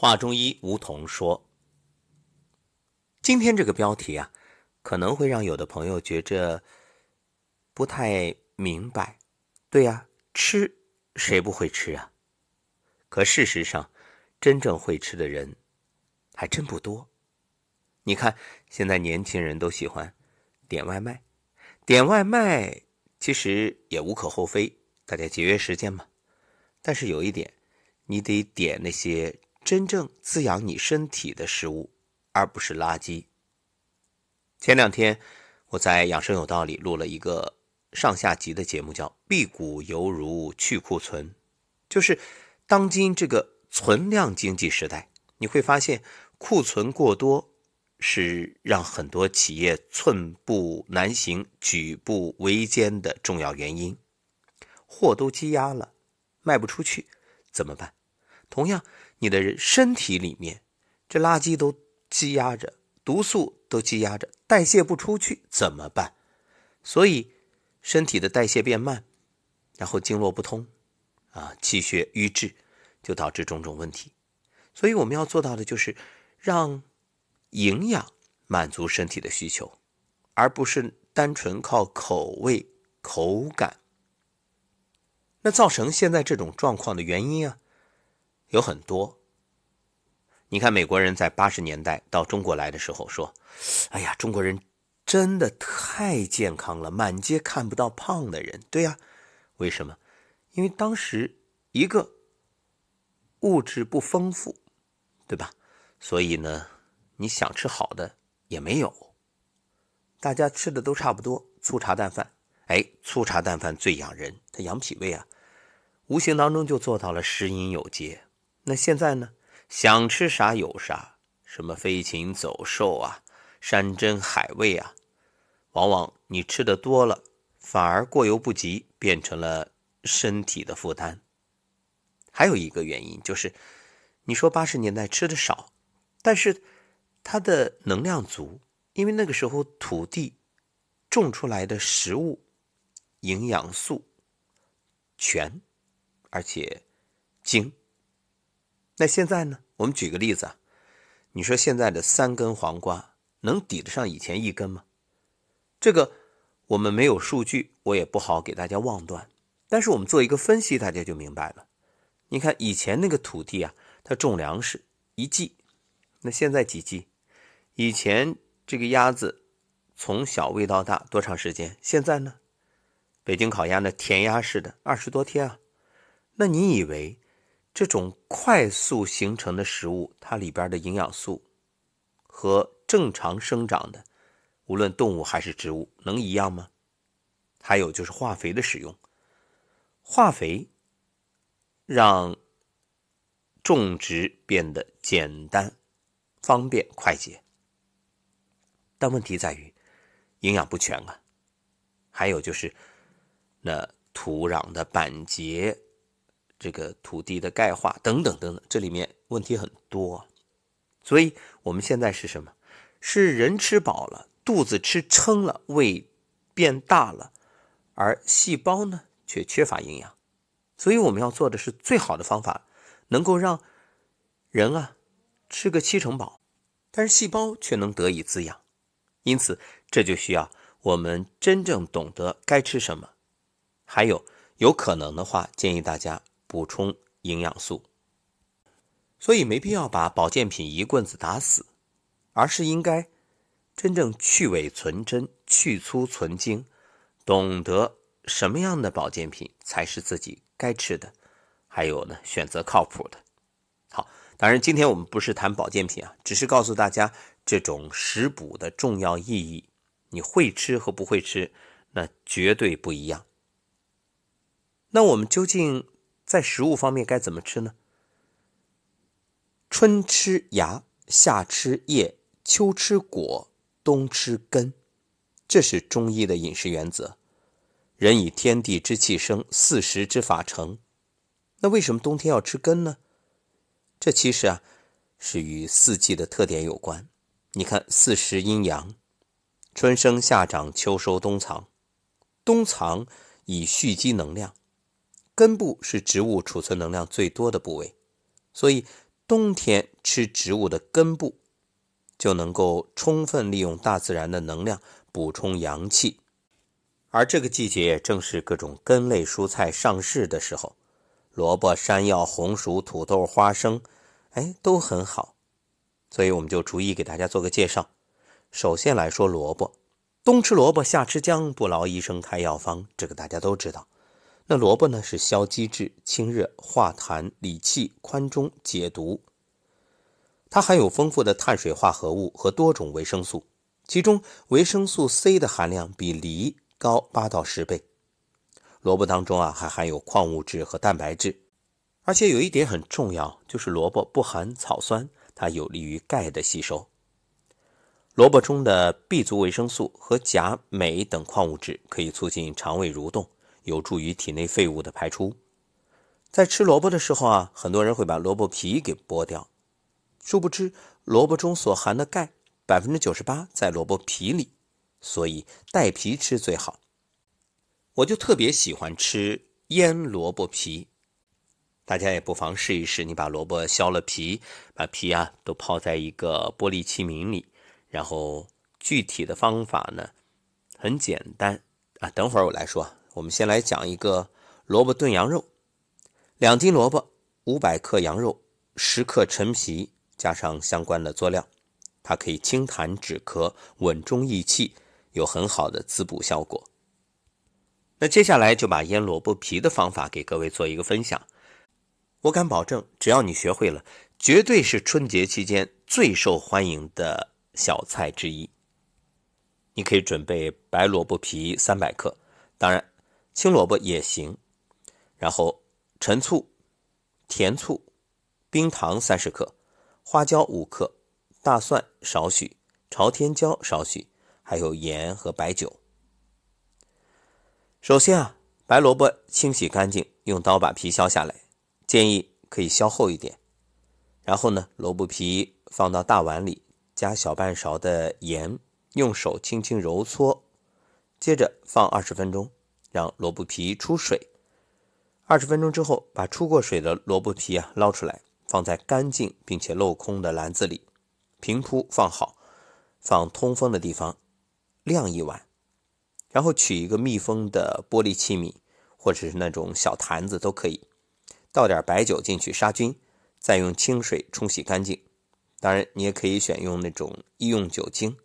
华中医梧桐说：“今天这个标题啊，可能会让有的朋友觉着不太明白。对呀，吃谁不会吃啊？可事实上，真正会吃的人还真不多。你看，现在年轻人都喜欢点外卖，点外卖其实也无可厚非，大家节约时间嘛。但是有一点，你得点那些。”真正滋养你身体的食物，而不是垃圾。前两天我在养生有道里录了一个上下集的节目，叫“辟谷犹如去库存”，就是当今这个存量经济时代，你会发现库存过多是让很多企业寸步难行、举步维艰的重要原因。货都积压了，卖不出去，怎么办？同样。你的身体里面，这垃圾都积压着，毒素都积压着，代谢不出去怎么办？所以身体的代谢变慢，然后经络不通，啊，气血瘀滞，就导致种种问题。所以我们要做到的就是让营养满足身体的需求，而不是单纯靠口味、口感。那造成现在这种状况的原因啊？有很多，你看美国人在八十年代到中国来的时候说：“哎呀，中国人真的太健康了，满街看不到胖的人。”对呀，为什么？因为当时一个物质不丰富，对吧？所以呢，你想吃好的也没有，大家吃的都差不多，粗茶淡饭。哎，粗茶淡饭最养人，它养脾胃啊，无形当中就做到了食饮有节。那现在呢？想吃啥有啥，什么飞禽走兽啊，山珍海味啊，往往你吃的多了，反而过犹不及，变成了身体的负担。还有一个原因就是，你说八十年代吃的少，但是它的能量足，因为那个时候土地种出来的食物营养素全，而且精。那现在呢？我们举个例子啊，你说现在的三根黄瓜能抵得上以前一根吗？这个我们没有数据，我也不好给大家妄断。但是我们做一个分析，大家就明白了。你看以前那个土地啊，它种粮食一季，那现在几季？以前这个鸭子从小喂到大多长时间？现在呢？北京烤鸭那填鸭式的二十多天啊。那你以为？这种快速形成的食物，它里边的营养素和正常生长的，无论动物还是植物，能一样吗？还有就是化肥的使用，化肥让种植变得简单、方便、快捷，但问题在于营养不全啊。还有就是那土壤的板结。这个土地的钙化等等等等，这里面问题很多，所以我们现在是什么？是人吃饱了，肚子吃撑了，胃变大了，而细胞呢却缺乏营养。所以我们要做的是最好的方法，能够让人啊吃个七成饱，但是细胞却能得以滋养。因此，这就需要我们真正懂得该吃什么，还有有可能的话，建议大家。补充营养素，所以没必要把保健品一棍子打死，而是应该真正去伪存真、去粗存精，懂得什么样的保健品才是自己该吃的，还有呢，选择靠谱的。好，当然今天我们不是谈保健品啊，只是告诉大家这种食补的重要意义。你会吃和不会吃，那绝对不一样。那我们究竟？在食物方面该怎么吃呢？春吃芽，夏吃叶，秋吃果，冬吃根，这是中医的饮食原则。人以天地之气生，四时之法成。那为什么冬天要吃根呢？这其实啊，是与四季的特点有关。你看四时阴阳，春生夏长秋收冬藏，冬藏以蓄积能量。根部是植物储存能量最多的部位，所以冬天吃植物的根部，就能够充分利用大自然的能量补充阳气。而这个季节正是各种根类蔬菜上市的时候，萝卜、山药、红薯、土豆、花生，哎，都很好。所以我们就逐一给大家做个介绍。首先来说萝卜，冬吃萝卜夏吃姜，不劳医生开药方，这个大家都知道。那萝卜呢是消积滞、清热、化痰、理气、宽中、解毒。它含有丰富的碳水化合物和多种维生素，其中维生素 C 的含量比梨高八到十倍。萝卜当中啊还含有矿物质和蛋白质，而且有一点很重要，就是萝卜不含草酸。它有利于钙的吸收。萝卜中的 B 族维生素和钾、镁等矿物质可以促进肠胃蠕动，有助于体内废物的排出。在吃萝卜的时候啊，很多人会把萝卜皮给剥掉，殊不知萝卜中所含的钙百分之九十八在萝卜皮里，所以带皮吃最好。我就特别喜欢吃腌萝卜皮。大家也不妨试一试，你把萝卜削了皮，把皮啊都泡在一个玻璃器皿里，然后具体的方法呢很简单啊。等会儿我来说，我们先来讲一个萝卜炖羊肉。两斤萝卜，五百克羊肉，十克陈皮，加上相关的佐料，它可以清痰止咳、稳中益气，有很好的滋补效果。那接下来就把腌萝卜皮的方法给各位做一个分享。我敢保证，只要你学会了，绝对是春节期间最受欢迎的小菜之一。你可以准备白萝卜皮三百克，当然青萝卜也行。然后陈醋、甜醋、冰糖三十克、花椒五克、大蒜少许、朝天椒少许，还有盐和白酒。首先啊，白萝卜清洗干净，用刀把皮削下来。建议可以削厚一点，然后呢，萝卜皮放到大碗里，加小半勺的盐，用手轻轻揉搓，接着放二十分钟，让萝卜皮出水。二十分钟之后，把出过水的萝卜皮啊捞出来，放在干净并且镂空的篮子里，平铺放好，放通风的地方晾一晚，然后取一个密封的玻璃器皿，或者是那种小坛子都可以。倒点白酒进去杀菌，再用清水冲洗干净。当然，你也可以选用那种医用酒精。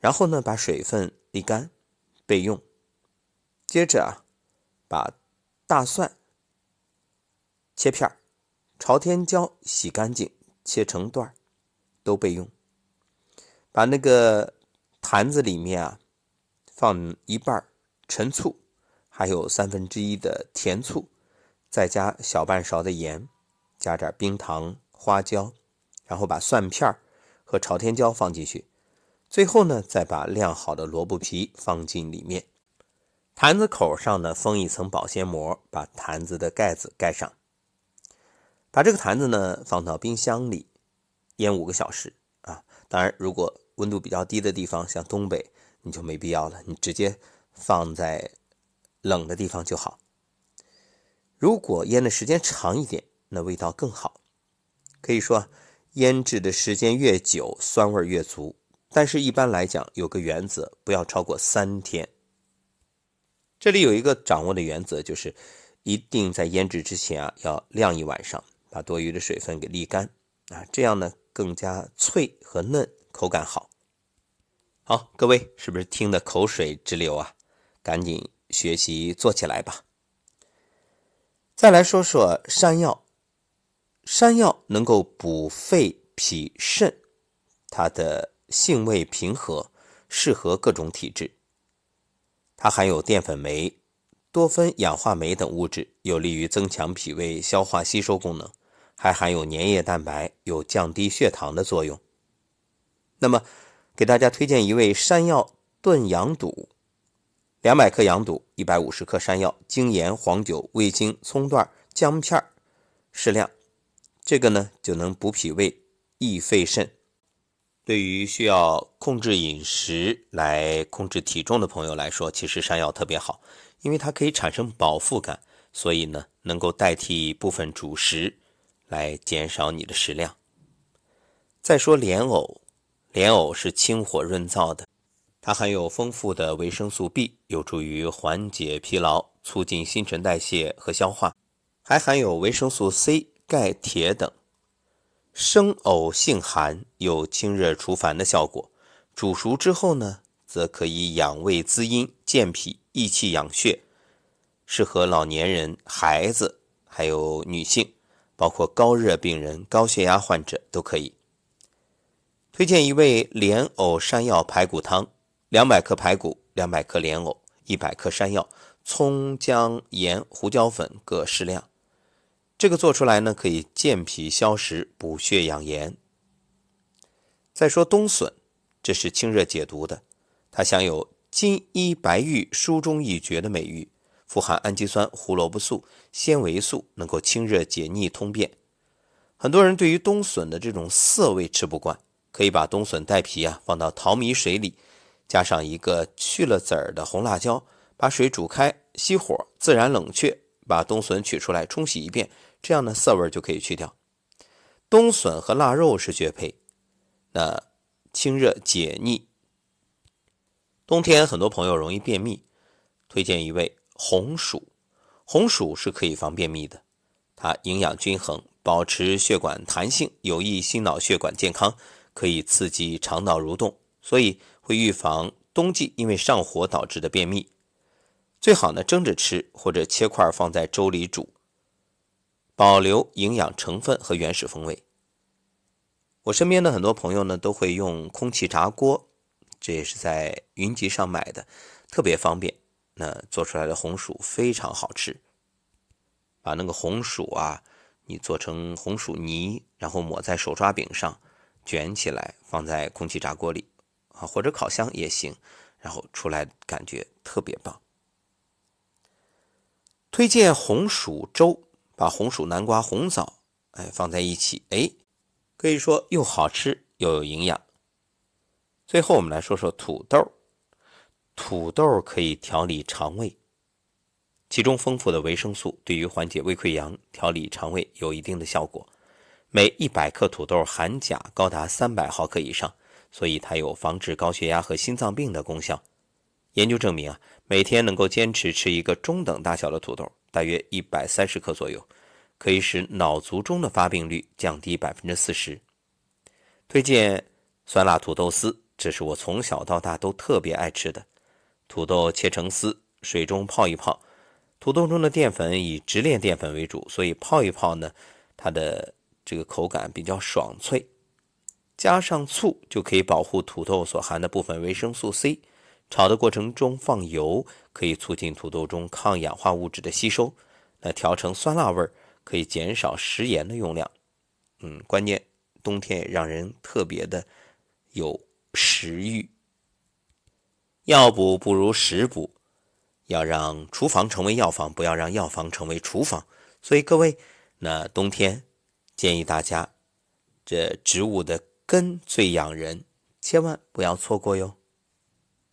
然后呢，把水分沥干，备用。接着啊，把大蒜切片朝天椒洗干净切成段都备用。把那个坛子里面啊，放一半陈醋，还有三分之一的甜醋。再加小半勺的盐，加点冰糖、花椒，然后把蒜片和朝天椒放进去。最后呢，再把晾好的萝卜皮放进里面。坛子口上呢封一层保鲜膜，把坛子的盖子盖上。把这个坛子呢放到冰箱里腌五个小时啊。当然，如果温度比较低的地方，像东北，你就没必要了，你直接放在冷的地方就好。如果腌的时间长一点，那味道更好。可以说，腌制的时间越久，酸味越足。但是，一般来讲，有个原则，不要超过三天。这里有一个掌握的原则，就是一定在腌制之前啊，要晾一晚上，把多余的水分给沥干啊，这样呢更加脆和嫩，口感好。好，各位是不是听得口水直流啊？赶紧学习做起来吧。再来说说山药，山药能够补肺脾肾，它的性味平和，适合各种体质。它含有淀粉酶、多酚氧化酶等物质，有利于增强脾胃消化吸收功能，还含有粘液蛋白，有降低血糖的作用。那么，给大家推荐一味山药炖羊肚。两百克羊肚，一百五十克山药，精盐、黄酒、味精、葱段、姜片适量。这个呢，就能补脾胃、益肺肾。对于需要控制饮食来控制体重的朋友来说，其实山药特别好，因为它可以产生饱腹感，所以呢，能够代替部分主食，来减少你的食量。再说莲藕，莲藕是清火润燥的，它含有丰富的维生素 B，有助于缓解疲劳，促进新陈代谢和消化，还含有维生素 C、钙、铁等。生藕性寒，有清热除烦的效果。煮熟之后呢，则可以养胃滋阴、健脾益气、养血，适合老年人、孩子还有女性，包括高热病人、高血压患者都可以。推荐一味莲藕山药排骨汤：两百克排骨，两百克莲藕，一百克山药，葱姜盐、胡椒粉各适量。这个做出来呢，可以健脾消食、补血养颜。再说冬笋，这是清热解毒的，它享有金衣白玉、书中一绝的美誉，富含氨基酸、胡萝卜素、纤维素，能够清热解腻、通便。很多人对于冬笋的这种涩味吃不惯，可以把冬笋带皮啊放到淘米水里，加上一个去了籽儿的红辣椒，把水煮开，熄火，自然冷却。把冬笋取出来冲洗一遍，这样呢涩味就可以去掉。冬笋和腊肉是绝配，那清热解腻。冬天很多朋友容易便秘，推荐一味红薯。红薯是可以防便秘的，它营养均衡，保持血管弹性，有益心脑血管健康，可以刺激肠道蠕动，所以会预防冬季因为上火导致的便秘。最好呢蒸着吃，或者切块放在粥里煮，保留营养成分和原始风味。我身边的很多朋友呢都会用空气炸锅，这也是在云集上买的，特别方便。那做出来的红薯非常好吃。把那个红薯啊，你做成红薯泥，然后抹在手抓饼上，卷起来放在空气炸锅里啊，或者烤箱也行，然后出来感觉特别棒。推荐红薯粥，把红薯、南瓜、红枣，哎放在一起，哎，可以说又好吃又有营养。最后我们来说说土豆，土豆可以调理肠胃，其中丰富的维生素对于缓解胃溃疡、调理肠胃有一定的效果。每一百克土豆含钾高达三百毫克以上，所以它有防治高血压和心脏病的功效。研究证明啊，每天能够坚持吃一个中等大小的土豆，大约一百三十克左右，可以使脑卒中的发病率降低百分之四十。推荐酸辣土豆丝，这是我从小到大都特别爱吃的。土豆切成丝，水中泡一泡。土豆中的淀粉以直链淀粉为主，所以泡一泡呢，它的这个口感比较爽脆。加上醋就可以保护土豆所含的部分维生素 C。炒的过程中放油，可以促进土豆中抗氧化物质的吸收。那调成酸辣味儿，可以减少食盐的用量。嗯，关键冬天也让人特别的有食欲。药补不如食补，要让厨房成为药房，不要让药房成为厨房。所以各位，那冬天建议大家，这植物的根最养人，千万不要错过哟。